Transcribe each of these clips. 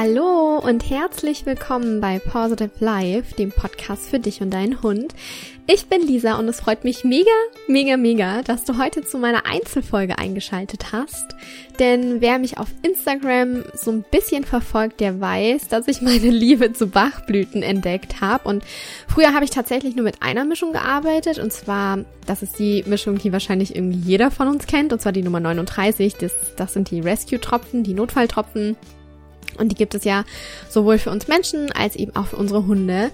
Hallo und herzlich willkommen bei Positive Life, dem Podcast für dich und deinen Hund. Ich bin Lisa und es freut mich mega, mega, mega, dass du heute zu meiner Einzelfolge eingeschaltet hast. Denn wer mich auf Instagram so ein bisschen verfolgt, der weiß, dass ich meine Liebe zu Bachblüten entdeckt habe. Und früher habe ich tatsächlich nur mit einer Mischung gearbeitet. Und zwar, das ist die Mischung, die wahrscheinlich irgendwie jeder von uns kennt. Und zwar die Nummer 39. Das, das sind die Rescue-Tropfen, die Notfalltropfen. Und die gibt es ja sowohl für uns Menschen als eben auch für unsere Hunde.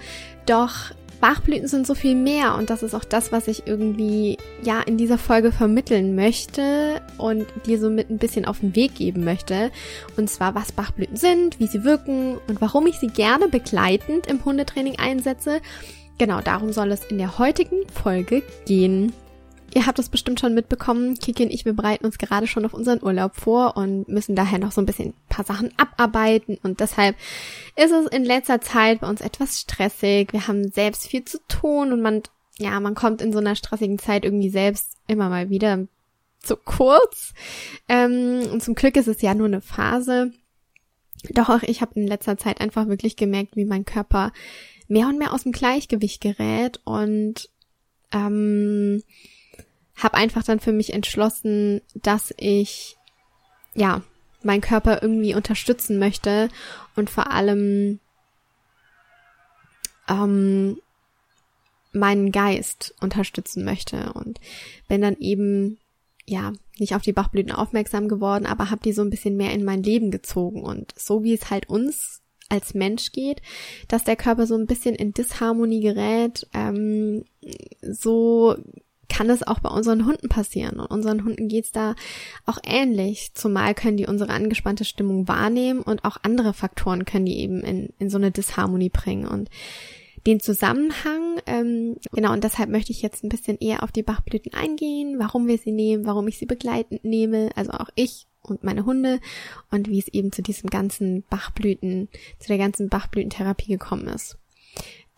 Doch Bachblüten sind so viel mehr und das ist auch das, was ich irgendwie ja in dieser Folge vermitteln möchte und dir so mit ein bisschen auf den Weg geben möchte. Und zwar, was Bachblüten sind, wie sie wirken und warum ich sie gerne begleitend im Hundetraining einsetze. Genau darum soll es in der heutigen Folge gehen. Ihr habt es bestimmt schon mitbekommen, Kiki und ich, wir bereiten uns gerade schon auf unseren Urlaub vor und müssen daher noch so ein bisschen ein paar Sachen abarbeiten und deshalb ist es in letzter Zeit bei uns etwas stressig. Wir haben selbst viel zu tun und man, ja, man kommt in so einer stressigen Zeit irgendwie selbst immer mal wieder zu kurz. Ähm, und zum Glück ist es ja nur eine Phase. Doch auch ich habe in letzter Zeit einfach wirklich gemerkt, wie mein Körper mehr und mehr aus dem Gleichgewicht gerät und ähm, habe einfach dann für mich entschlossen, dass ich ja meinen Körper irgendwie unterstützen möchte und vor allem ähm, meinen Geist unterstützen möchte und bin dann eben ja nicht auf die Bachblüten aufmerksam geworden, aber habe die so ein bisschen mehr in mein Leben gezogen und so wie es halt uns als Mensch geht, dass der Körper so ein bisschen in Disharmonie gerät, ähm, so kann das auch bei unseren Hunden passieren. Und unseren Hunden geht's da auch ähnlich. Zumal können die unsere angespannte Stimmung wahrnehmen und auch andere Faktoren können die eben in, in so eine Disharmonie bringen. Und den Zusammenhang, ähm, genau, und deshalb möchte ich jetzt ein bisschen eher auf die Bachblüten eingehen, warum wir sie nehmen, warum ich sie begleitend nehme, also auch ich und meine Hunde und wie es eben zu diesem ganzen Bachblüten, zu der ganzen Bachblütentherapie gekommen ist.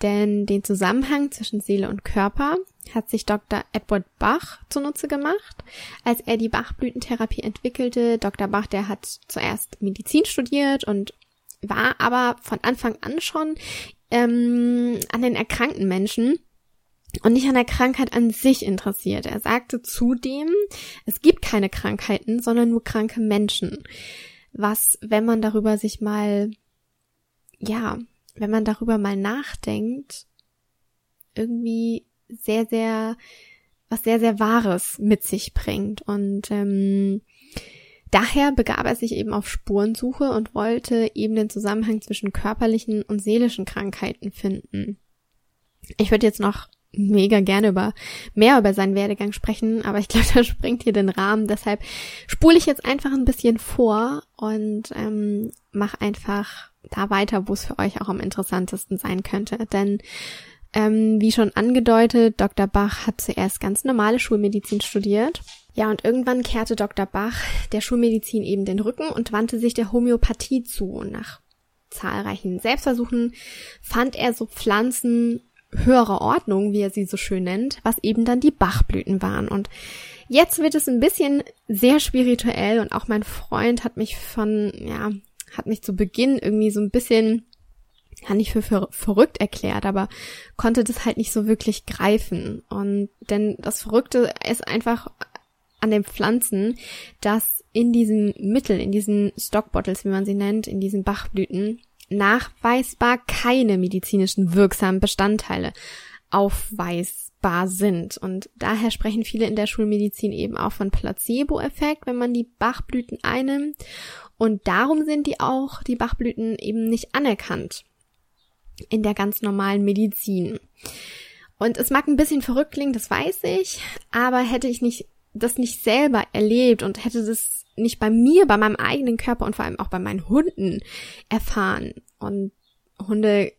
Denn den Zusammenhang zwischen Seele und Körper hat sich Dr. Edward Bach zunutze gemacht, als er die Bachblütentherapie entwickelte. Dr. Bach, der hat zuerst Medizin studiert und war aber von Anfang an schon ähm, an den erkrankten Menschen und nicht an der Krankheit an sich interessiert. Er sagte zudem, es gibt keine Krankheiten, sondern nur kranke Menschen. Was, wenn man darüber sich mal, ja, wenn man darüber mal nachdenkt, irgendwie sehr, sehr, was sehr, sehr Wahres mit sich bringt. Und ähm, daher begab er sich eben auf Spurensuche und wollte eben den Zusammenhang zwischen körperlichen und seelischen Krankheiten finden. Ich würde jetzt noch mega gerne über mehr über seinen Werdegang sprechen, aber ich glaube, das springt hier den Rahmen. Deshalb spule ich jetzt einfach ein bisschen vor und ähm, mach einfach da weiter, wo es für euch auch am interessantesten sein könnte. Denn ähm, wie schon angedeutet, Dr. Bach hat zuerst ganz normale Schulmedizin studiert. Ja, und irgendwann kehrte Dr. Bach der Schulmedizin eben den Rücken und wandte sich der Homöopathie zu. Und nach zahlreichen Selbstversuchen fand er so Pflanzen höherer Ordnung, wie er sie so schön nennt, was eben dann die Bachblüten waren. Und jetzt wird es ein bisschen sehr spirituell und auch mein Freund hat mich von, ja, hat mich zu Beginn irgendwie so ein bisschen, ja nicht für, für verrückt erklärt, aber konnte das halt nicht so wirklich greifen. Und denn das Verrückte ist einfach an den Pflanzen, dass in diesen Mitteln, in diesen Stockbottles, wie man sie nennt, in diesen Bachblüten, nachweisbar keine medizinischen wirksamen Bestandteile aufweisbar sind. Und daher sprechen viele in der Schulmedizin eben auch von Placebo-Effekt, wenn man die Bachblüten einnimmt. Und darum sind die auch, die Bachblüten eben nicht anerkannt in der ganz normalen Medizin. Und es mag ein bisschen verrückt klingen, das weiß ich, aber hätte ich nicht das nicht selber erlebt und hätte das nicht bei mir, bei meinem eigenen Körper und vor allem auch bei meinen Hunden erfahren. Und Hunde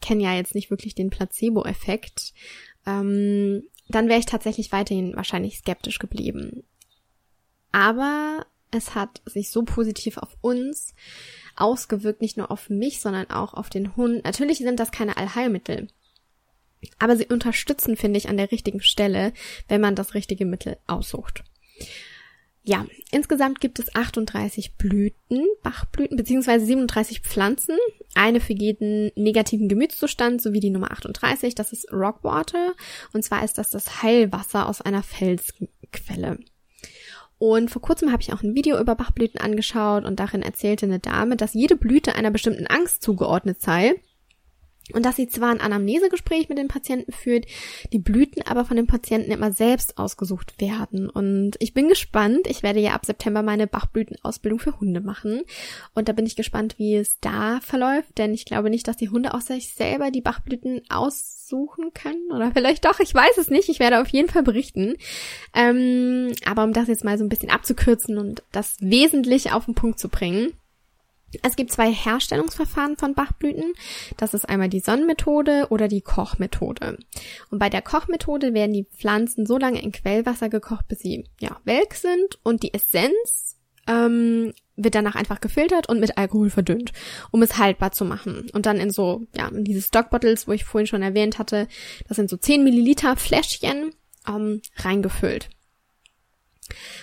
kennen ja jetzt nicht wirklich den Placebo-Effekt. Ähm, dann wäre ich tatsächlich weiterhin wahrscheinlich skeptisch geblieben. Aber es hat sich so positiv auf uns ausgewirkt, nicht nur auf mich, sondern auch auf den Hund. Natürlich sind das keine Allheilmittel. Aber sie unterstützen, finde ich, an der richtigen Stelle, wenn man das richtige Mittel aussucht. Ja, insgesamt gibt es 38 Blüten, Bachblüten, beziehungsweise 37 Pflanzen. Eine für jeden negativen Gemütszustand, sowie die Nummer 38, das ist Rockwater. Und zwar ist das das Heilwasser aus einer Felsquelle. Und vor kurzem habe ich auch ein Video über Bachblüten angeschaut und darin erzählte eine Dame, dass jede Blüte einer bestimmten Angst zugeordnet sei und dass sie zwar ein Anamnesegespräch mit den Patienten führt, die Blüten aber von den Patienten immer selbst ausgesucht werden. Und ich bin gespannt. Ich werde ja ab September meine Bachblütenausbildung für Hunde machen. Und da bin ich gespannt, wie es da verläuft, denn ich glaube nicht, dass die Hunde aus sich selber die Bachblüten aussuchen können. Oder vielleicht doch, ich weiß es nicht. Ich werde auf jeden Fall berichten. Ähm, aber um das jetzt mal so ein bisschen abzukürzen und das Wesentliche auf den Punkt zu bringen. Es gibt zwei Herstellungsverfahren von Bachblüten. Das ist einmal die Sonnenmethode oder die Kochmethode. Und bei der Kochmethode werden die Pflanzen so lange in Quellwasser gekocht, bis sie ja welk sind und die Essenz ähm, wird danach einfach gefiltert und mit Alkohol verdünnt, um es haltbar zu machen. Und dann in so, ja, in diese Stockbottles, wo ich vorhin schon erwähnt hatte, das sind so 10 Milliliter Fläschchen, ähm, reingefüllt.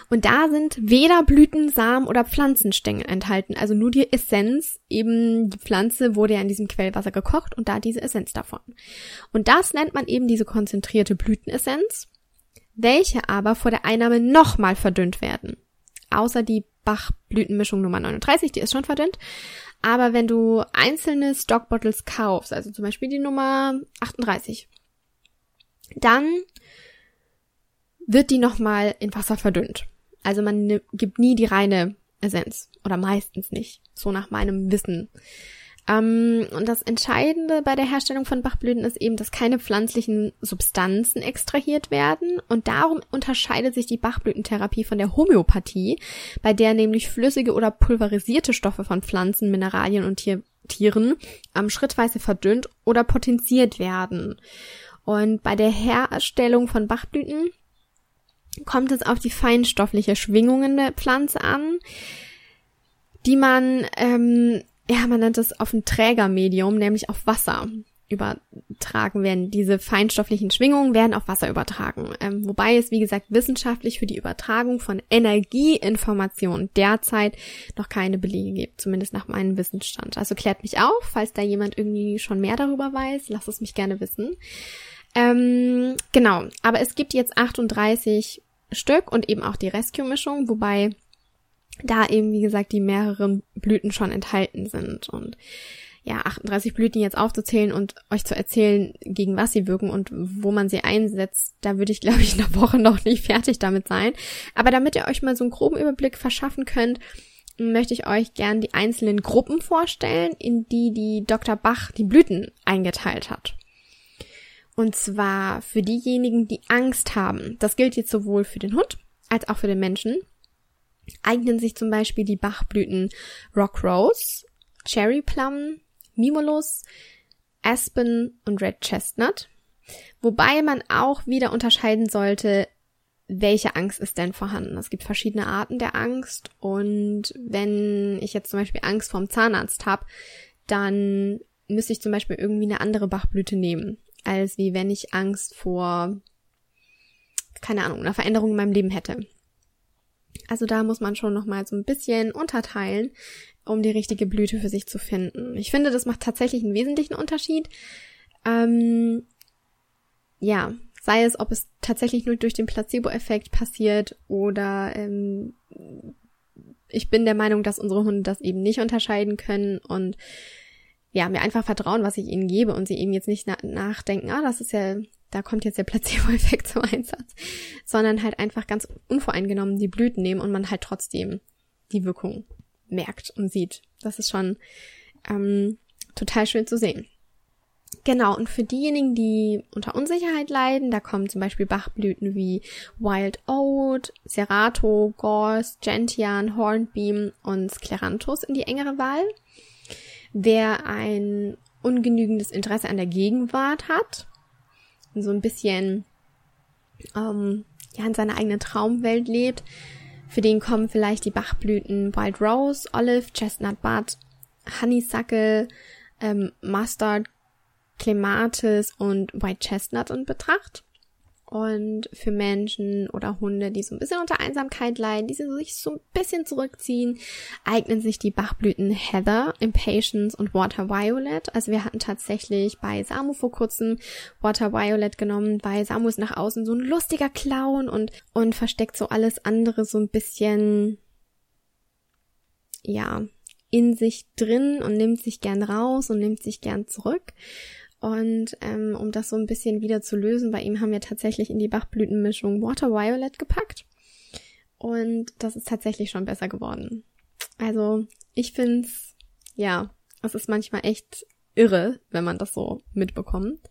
Und da sind weder Blüten, Samen oder Pflanzenstängel enthalten, also nur die Essenz, eben die Pflanze wurde ja in diesem Quellwasser gekocht und da diese Essenz davon. Und das nennt man eben diese konzentrierte Blütenessenz, welche aber vor der Einnahme nochmal verdünnt werden. Außer die Bachblütenmischung Nummer 39, die ist schon verdünnt. Aber wenn du einzelne Stockbottles kaufst, also zum Beispiel die Nummer 38, dann wird die nochmal in Wasser verdünnt. Also man gibt nie die reine Essenz oder meistens nicht, so nach meinem Wissen. Ähm, und das Entscheidende bei der Herstellung von Bachblüten ist eben, dass keine pflanzlichen Substanzen extrahiert werden und darum unterscheidet sich die Bachblütentherapie von der Homöopathie, bei der nämlich flüssige oder pulverisierte Stoffe von Pflanzen, Mineralien und Tier Tieren ähm, schrittweise verdünnt oder potenziert werden. Und bei der Herstellung von Bachblüten kommt es auf die feinstoffliche Schwingungen der Pflanze an, die man, ähm, ja, man nennt es auf ein Trägermedium, nämlich auf Wasser übertragen werden. Diese feinstofflichen Schwingungen werden auf Wasser übertragen. Ähm, wobei es, wie gesagt, wissenschaftlich für die Übertragung von Energieinformationen derzeit noch keine Belege gibt, zumindest nach meinem Wissensstand. Also klärt mich auf, falls da jemand irgendwie schon mehr darüber weiß, lasst es mich gerne wissen. Ähm, genau, aber es gibt jetzt 38 Stück und eben auch die Rescue-Mischung, wobei da eben, wie gesagt, die mehreren Blüten schon enthalten sind. Und ja, 38 Blüten jetzt aufzuzählen und euch zu erzählen, gegen was sie wirken und wo man sie einsetzt, da würde ich, glaube ich, in der Woche noch nicht fertig damit sein. Aber damit ihr euch mal so einen groben Überblick verschaffen könnt, möchte ich euch gern die einzelnen Gruppen vorstellen, in die die Dr. Bach die Blüten eingeteilt hat. Und zwar für diejenigen, die Angst haben. Das gilt jetzt sowohl für den Hund als auch für den Menschen. Eignen sich zum Beispiel die Bachblüten Rock Rose, Cherry Plum, Mimulus, Aspen und Red Chestnut. Wobei man auch wieder unterscheiden sollte, welche Angst ist denn vorhanden. Es gibt verschiedene Arten der Angst und wenn ich jetzt zum Beispiel Angst vorm Zahnarzt habe, dann müsste ich zum Beispiel irgendwie eine andere Bachblüte nehmen als wie wenn ich Angst vor, keine Ahnung, einer Veränderung in meinem Leben hätte. Also da muss man schon nochmal so ein bisschen unterteilen, um die richtige Blüte für sich zu finden. Ich finde, das macht tatsächlich einen wesentlichen Unterschied. Ähm, ja, sei es, ob es tatsächlich nur durch den Placebo-Effekt passiert oder ähm, ich bin der Meinung, dass unsere Hunde das eben nicht unterscheiden können und ja, mir einfach vertrauen, was ich ihnen gebe und sie eben jetzt nicht na nachdenken, ah, das ist ja, da kommt jetzt der Placebo-Effekt zum Einsatz, sondern halt einfach ganz unvoreingenommen die Blüten nehmen und man halt trotzdem die Wirkung merkt und sieht. Das ist schon ähm, total schön zu sehen. Genau, und für diejenigen, die unter Unsicherheit leiden, da kommen zum Beispiel Bachblüten wie Wild Oat, Serato, Gorse, Gentian, Hornbeam und Scleranthus in die engere Wahl. Wer ein ungenügendes Interesse an der Gegenwart hat so ein bisschen ähm, ja, in seiner eigenen Traumwelt lebt, für den kommen vielleicht die Bachblüten Wild Rose, Olive, Chestnut Bud, Honeysuckle, ähm, Mustard, Clematis und White Chestnut in Betracht. Und für Menschen oder Hunde, die so ein bisschen unter Einsamkeit leiden, die sich so ein bisschen zurückziehen, eignen sich die Bachblüten Heather, Impatience und Water Violet. Also wir hatten tatsächlich bei Samu vor kurzem Water Violet genommen, weil Samu ist nach außen so ein lustiger Clown und, und versteckt so alles andere so ein bisschen, ja, in sich drin und nimmt sich gern raus und nimmt sich gern zurück. Und ähm, um das so ein bisschen wieder zu lösen, bei ihm haben wir tatsächlich in die Bachblütenmischung Water Violet gepackt. Und das ist tatsächlich schon besser geworden. Also ich find's, ja, es ist manchmal echt irre, wenn man das so mitbekommt.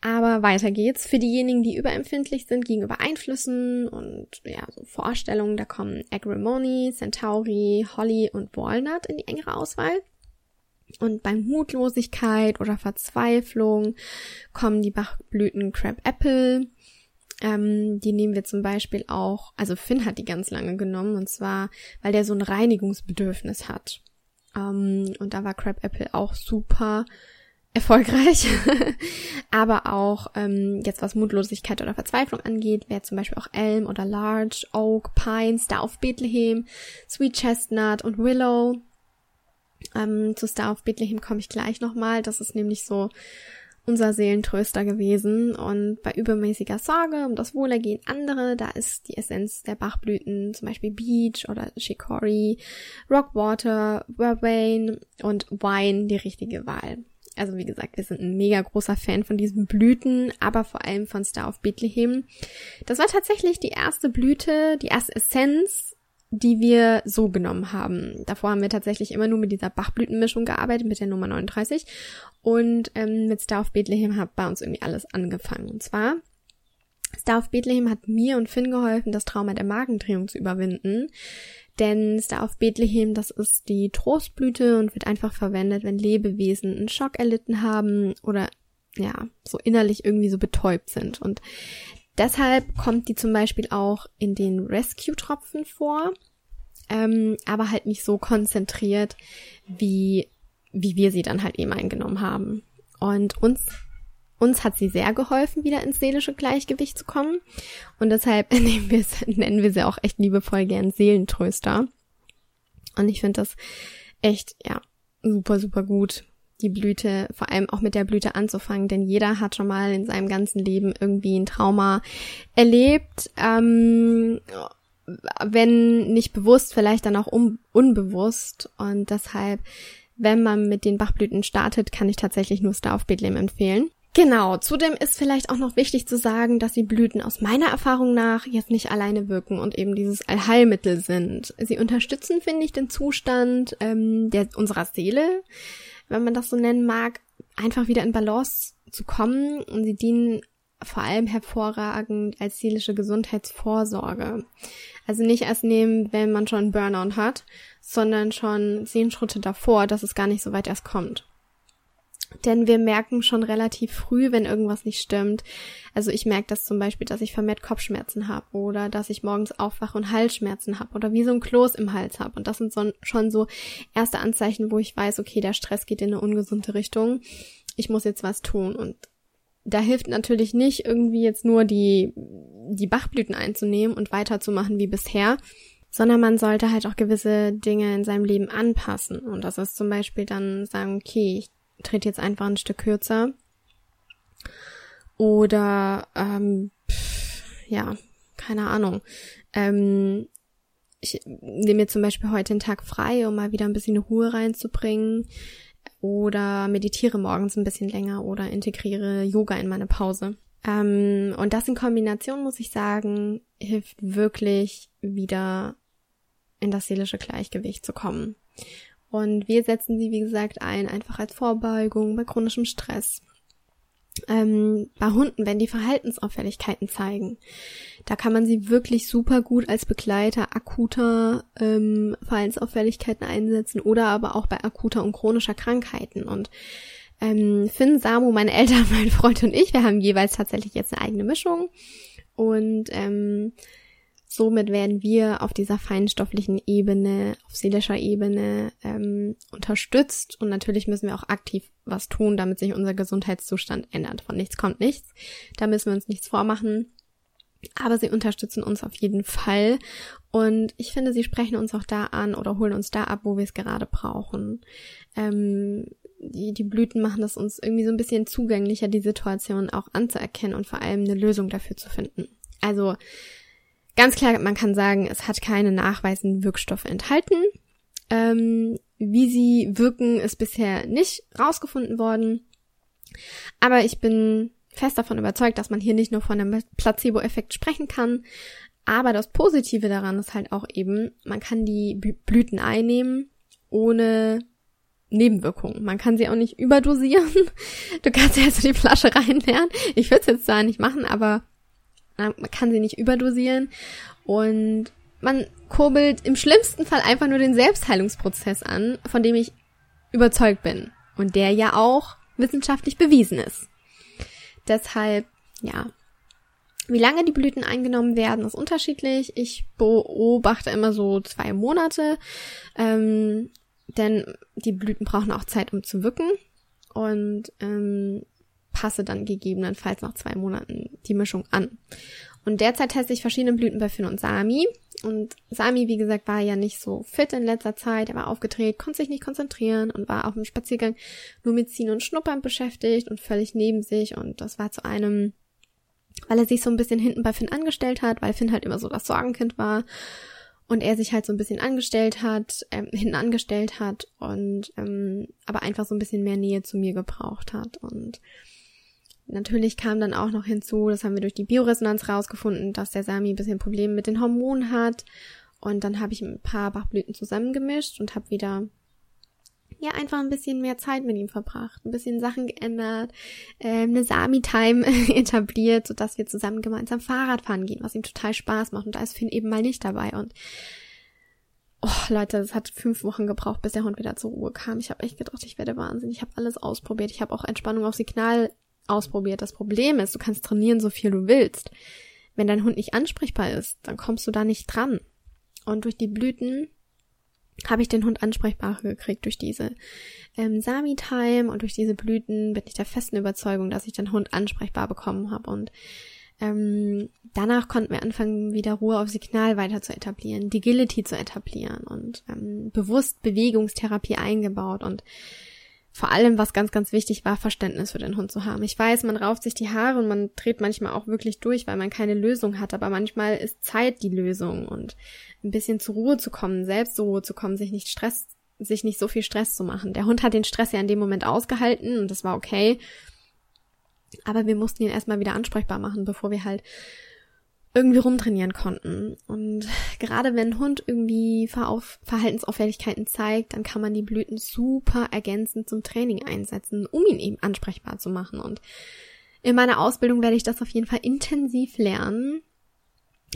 Aber weiter geht's. Für diejenigen, die überempfindlich sind gegenüber Einflüssen und ja, so Vorstellungen, da kommen Agrimony, Centauri, Holly und Walnut in die engere Auswahl. Und bei Mutlosigkeit oder Verzweiflung kommen die Bachblüten Crab Apple. Ähm, die nehmen wir zum Beispiel auch, also Finn hat die ganz lange genommen und zwar, weil der so ein Reinigungsbedürfnis hat. Ähm, und da war Crab Apple auch super erfolgreich. Aber auch ähm, jetzt was Mutlosigkeit oder Verzweiflung angeht, wäre zum Beispiel auch Elm oder Large, Oak, Pine, Star of Bethlehem, Sweet Chestnut und Willow. Ähm, zu Star of Bethlehem komme ich gleich nochmal. Das ist nämlich so unser Seelentröster gewesen. Und bei übermäßiger Sorge um das Wohlergehen anderer, da ist die Essenz der Bachblüten, zum Beispiel Beach oder Chicory, Rockwater, Vervain und Wine die richtige Wahl. Also wie gesagt, wir sind ein mega großer Fan von diesen Blüten, aber vor allem von Star of Bethlehem. Das war tatsächlich die erste Blüte, die erste Essenz, die wir so genommen haben. Davor haben wir tatsächlich immer nur mit dieser Bachblütenmischung gearbeitet, mit der Nummer 39. Und ähm, mit Star of Bethlehem hat bei uns irgendwie alles angefangen. Und zwar, Star of Bethlehem hat mir und Finn geholfen, das Trauma der Magendrehung zu überwinden. Denn Star of Bethlehem, das ist die Trostblüte und wird einfach verwendet, wenn Lebewesen einen Schock erlitten haben oder ja, so innerlich irgendwie so betäubt sind. Und Deshalb kommt die zum Beispiel auch in den Rescue-Tropfen vor, ähm, aber halt nicht so konzentriert, wie, wie wir sie dann halt eben eingenommen haben. Und uns, uns hat sie sehr geholfen, wieder ins seelische Gleichgewicht zu kommen. Und deshalb nennen wir, nennen wir sie auch echt liebevoll gern Seelentröster. Und ich finde das echt, ja, super, super gut die Blüte, vor allem auch mit der Blüte anzufangen, denn jeder hat schon mal in seinem ganzen Leben irgendwie ein Trauma erlebt, ähm, wenn nicht bewusst, vielleicht dann auch un unbewusst und deshalb, wenn man mit den Bachblüten startet, kann ich tatsächlich nur Star of Bethlehem empfehlen. Genau, zudem ist vielleicht auch noch wichtig zu sagen, dass die Blüten aus meiner Erfahrung nach jetzt nicht alleine wirken und eben dieses Allheilmittel sind. Sie unterstützen, finde ich, den Zustand ähm, der unserer Seele, wenn man das so nennen mag, einfach wieder in Balance zu kommen und sie dienen vor allem hervorragend als seelische Gesundheitsvorsorge. Also nicht erst nehmen, wenn man schon Burnout hat, sondern schon zehn Schritte davor, dass es gar nicht so weit erst kommt. Denn wir merken schon relativ früh, wenn irgendwas nicht stimmt. Also ich merke das zum Beispiel, dass ich vermehrt Kopfschmerzen habe oder dass ich morgens aufwache und Halsschmerzen habe oder wie so ein Kloß im Hals habe. Und das sind so, schon so erste Anzeichen, wo ich weiß, okay, der Stress geht in eine ungesunde Richtung. Ich muss jetzt was tun. Und da hilft natürlich nicht irgendwie jetzt nur die, die Bachblüten einzunehmen und weiterzumachen wie bisher, sondern man sollte halt auch gewisse Dinge in seinem Leben anpassen. Und das ist zum Beispiel dann sagen, okay, ich trete jetzt einfach ein Stück kürzer. Oder, ähm, pff, ja, keine Ahnung. Ähm, ich nehme mir zum Beispiel heute den Tag frei, um mal wieder ein bisschen Ruhe reinzubringen. Oder meditiere morgens ein bisschen länger oder integriere Yoga in meine Pause. Ähm, und das in Kombination, muss ich sagen, hilft wirklich wieder in das seelische Gleichgewicht zu kommen. Und wir setzen sie, wie gesagt, ein, einfach als Vorbeugung bei chronischem Stress. Ähm, bei Hunden, wenn die Verhaltensauffälligkeiten zeigen, da kann man sie wirklich super gut als Begleiter akuter ähm, Verhaltensauffälligkeiten einsetzen oder aber auch bei akuter und chronischer Krankheiten. Und ähm, Finn, Samu, meine Eltern, mein Freund und ich, wir haben jeweils tatsächlich jetzt eine eigene Mischung. Und ähm, somit werden wir auf dieser feinstofflichen Ebene, auf seelischer Ebene ähm, unterstützt und natürlich müssen wir auch aktiv was tun, damit sich unser Gesundheitszustand ändert. Von nichts kommt nichts. Da müssen wir uns nichts vormachen. Aber sie unterstützen uns auf jeden Fall. Und ich finde, sie sprechen uns auch da an oder holen uns da ab, wo wir es gerade brauchen. Ähm, die, die Blüten machen es uns irgendwie so ein bisschen zugänglicher, die Situation auch anzuerkennen und vor allem eine Lösung dafür zu finden. Also ganz klar, man kann sagen, es hat keine nachweisenden Wirkstoffe enthalten. Ähm, wie sie wirken, ist bisher nicht rausgefunden worden. Aber ich bin fest davon überzeugt, dass man hier nicht nur von einem Placebo-Effekt sprechen kann. Aber das Positive daran ist halt auch eben, man kann die Blüten einnehmen, ohne Nebenwirkungen. Man kann sie auch nicht überdosieren. Du kannst ja also die Flasche reinleeren. Ich würde es jetzt zwar nicht machen, aber man kann sie nicht überdosieren. Und man kurbelt im schlimmsten Fall einfach nur den Selbstheilungsprozess an, von dem ich überzeugt bin. Und der ja auch wissenschaftlich bewiesen ist. Deshalb, ja. Wie lange die Blüten eingenommen werden, ist unterschiedlich. Ich beobachte immer so zwei Monate. Ähm, denn die Blüten brauchen auch Zeit, um zu wirken und ähm, passe dann gegebenenfalls nach zwei Monaten die Mischung an. Und derzeit teste ich verschiedene Blüten bei Finn und Sami. Und Sami, wie gesagt, war ja nicht so fit in letzter Zeit. Er war aufgedreht, konnte sich nicht konzentrieren und war auf dem Spaziergang nur mit Ziehen und Schnuppern beschäftigt und völlig neben sich. Und das war zu einem, weil er sich so ein bisschen hinten bei Finn angestellt hat, weil Finn halt immer so das Sorgenkind war und er sich halt so ein bisschen angestellt hat, ähm, hinten angestellt hat und ähm, aber einfach so ein bisschen mehr Nähe zu mir gebraucht hat. Und natürlich kam dann auch noch hinzu, das haben wir durch die Bioresonanz rausgefunden, dass der Sami ein bisschen Probleme mit den Hormonen hat. Und dann habe ich ein paar Bachblüten zusammengemischt und habe wieder ja einfach ein bisschen mehr Zeit mit ihm verbracht, ein bisschen Sachen geändert, äh, eine Sami-Time etabliert, sodass wir zusammen gemeinsam Fahrrad fahren gehen, was ihm total Spaß macht. Und da ist Finn eben mal nicht dabei. Und oh, Leute, es hat fünf Wochen gebraucht, bis der Hund wieder zur Ruhe kam. Ich habe echt gedacht, ich werde wahnsinnig. Ich habe alles ausprobiert. Ich habe auch Entspannung auf Signal ausprobiert. Das Problem ist, du kannst trainieren, so viel du willst. Wenn dein Hund nicht ansprechbar ist, dann kommst du da nicht dran. Und durch die Blüten habe ich den Hund ansprechbar gekriegt durch diese ähm, Sami-Time und durch diese Blüten bin ich der festen Überzeugung, dass ich den Hund ansprechbar bekommen habe und ähm, danach konnten wir anfangen, wieder Ruhe auf Signal weiter zu etablieren, Digility zu etablieren und ähm, bewusst Bewegungstherapie eingebaut und vor allem, was ganz, ganz wichtig war, Verständnis für den Hund zu haben. Ich weiß, man rauft sich die Haare und man dreht manchmal auch wirklich durch, weil man keine Lösung hat, aber manchmal ist Zeit die Lösung und ein bisschen zur Ruhe zu kommen, selbst zur Ruhe zu kommen, sich nicht Stress, sich nicht so viel Stress zu machen. Der Hund hat den Stress ja in dem Moment ausgehalten und das war okay. Aber wir mussten ihn erstmal wieder ansprechbar machen, bevor wir halt irgendwie rumtrainieren konnten. Und gerade wenn ein Hund irgendwie Verhaltensauffälligkeiten zeigt, dann kann man die Blüten super ergänzend zum Training einsetzen, um ihn eben ansprechbar zu machen. Und in meiner Ausbildung werde ich das auf jeden Fall intensiv lernen,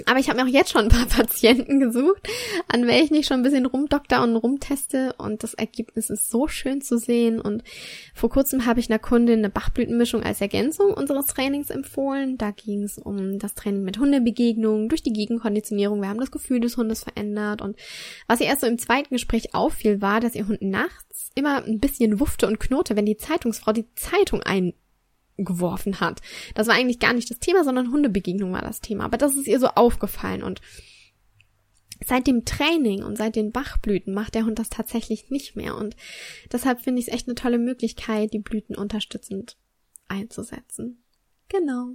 aber ich habe mir auch jetzt schon ein paar Patienten gesucht, an welchen ich schon ein bisschen rumdokter und rumteste und das Ergebnis ist so schön zu sehen. Und vor kurzem habe ich einer Kundin eine Bachblütenmischung als Ergänzung unseres Trainings empfohlen. Da ging es um das Training mit Hundebegegnungen durch die Gegenkonditionierung. Wir haben das Gefühl des Hundes verändert und was ihr erst so im zweiten Gespräch auffiel, war, dass ihr Hund nachts immer ein bisschen wuffte und knurrte, wenn die Zeitungsfrau die Zeitung ein geworfen hat. Das war eigentlich gar nicht das Thema, sondern Hundebegegnung war das Thema. Aber das ist ihr so aufgefallen und seit dem Training und seit den Bachblüten macht der Hund das tatsächlich nicht mehr und deshalb finde ich es echt eine tolle Möglichkeit, die Blüten unterstützend einzusetzen. Genau.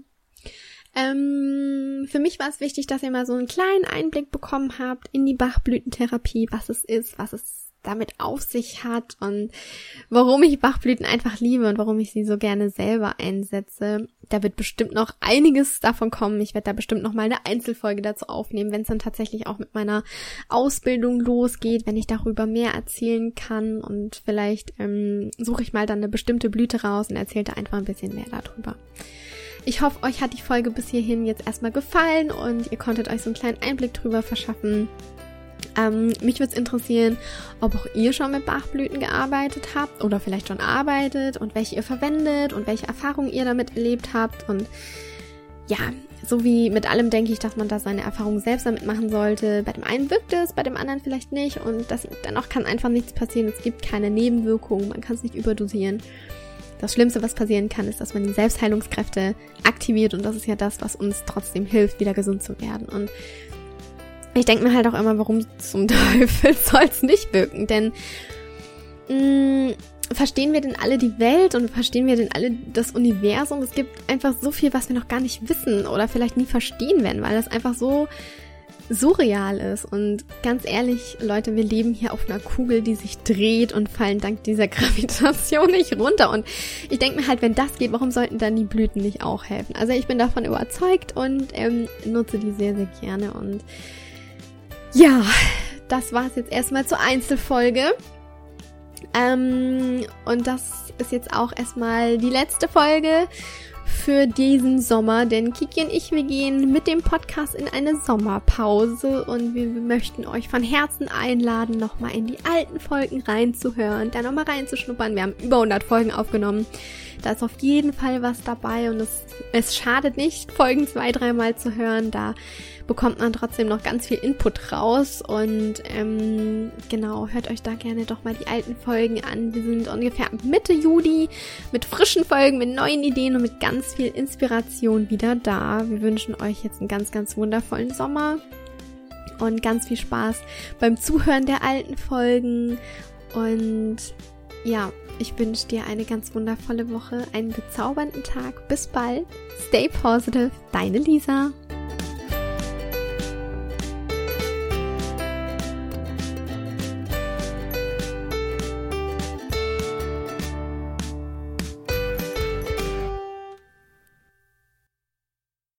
Ähm, für mich war es wichtig, dass ihr mal so einen kleinen Einblick bekommen habt in die Bachblütentherapie, was es ist, was es damit auf sich hat und warum ich Bachblüten einfach liebe und warum ich sie so gerne selber einsetze. Da wird bestimmt noch einiges davon kommen. Ich werde da bestimmt noch mal eine Einzelfolge dazu aufnehmen, wenn es dann tatsächlich auch mit meiner Ausbildung losgeht, wenn ich darüber mehr erzählen kann und vielleicht ähm, suche ich mal dann eine bestimmte Blüte raus und erzähle da einfach ein bisschen mehr darüber. Ich hoffe, euch hat die Folge bis hierhin jetzt erstmal gefallen und ihr konntet euch so einen kleinen Einblick drüber verschaffen. Ähm, mich würde es interessieren, ob auch ihr schon mit Bachblüten gearbeitet habt oder vielleicht schon arbeitet und welche ihr verwendet und welche Erfahrungen ihr damit erlebt habt. Und ja, so wie mit allem denke ich, dass man da seine Erfahrungen selbst damit machen sollte. Bei dem einen wirkt es, bei dem anderen vielleicht nicht. Und das, dennoch kann einfach nichts passieren. Es gibt keine Nebenwirkungen, man kann es nicht überdosieren. Das Schlimmste, was passieren kann, ist, dass man die Selbstheilungskräfte aktiviert und das ist ja das, was uns trotzdem hilft, wieder gesund zu werden. Und ich denke mir halt auch immer, warum zum Teufel soll es nicht wirken? Denn mh, mm, verstehen wir denn alle die Welt und verstehen wir denn alle das Universum? Es gibt einfach so viel, was wir noch gar nicht wissen oder vielleicht nie verstehen werden, weil das einfach so surreal ist. Und ganz ehrlich, Leute, wir leben hier auf einer Kugel, die sich dreht und fallen dank dieser Gravitation nicht runter. Und ich denke mir halt, wenn das geht, warum sollten dann die Blüten nicht auch helfen? Also ich bin davon überzeugt und ähm, nutze die sehr, sehr gerne. Und ja, das war es jetzt erstmal zur Einzelfolge. Ähm, und das ist jetzt auch erstmal die letzte Folge für diesen Sommer, denn Kiki und ich, wir gehen mit dem Podcast in eine Sommerpause und wir möchten euch von Herzen einladen, nochmal in die alten Folgen reinzuhören, da nochmal reinzuschnuppern. Wir haben über 100 Folgen aufgenommen. Da ist auf jeden Fall was dabei und es, es schadet nicht, Folgen zwei, dreimal zu hören. Da bekommt man trotzdem noch ganz viel Input raus. Und ähm, genau, hört euch da gerne doch mal die alten Folgen an. Wir sind ungefähr Mitte Juli mit frischen Folgen, mit neuen Ideen und mit ganz viel Inspiration wieder da. Wir wünschen euch jetzt einen ganz, ganz wundervollen Sommer und ganz viel Spaß beim Zuhören der alten Folgen. Und ja, ich wünsche dir eine ganz wundervolle Woche, einen bezaubernden Tag. Bis bald. Stay positive, deine Lisa.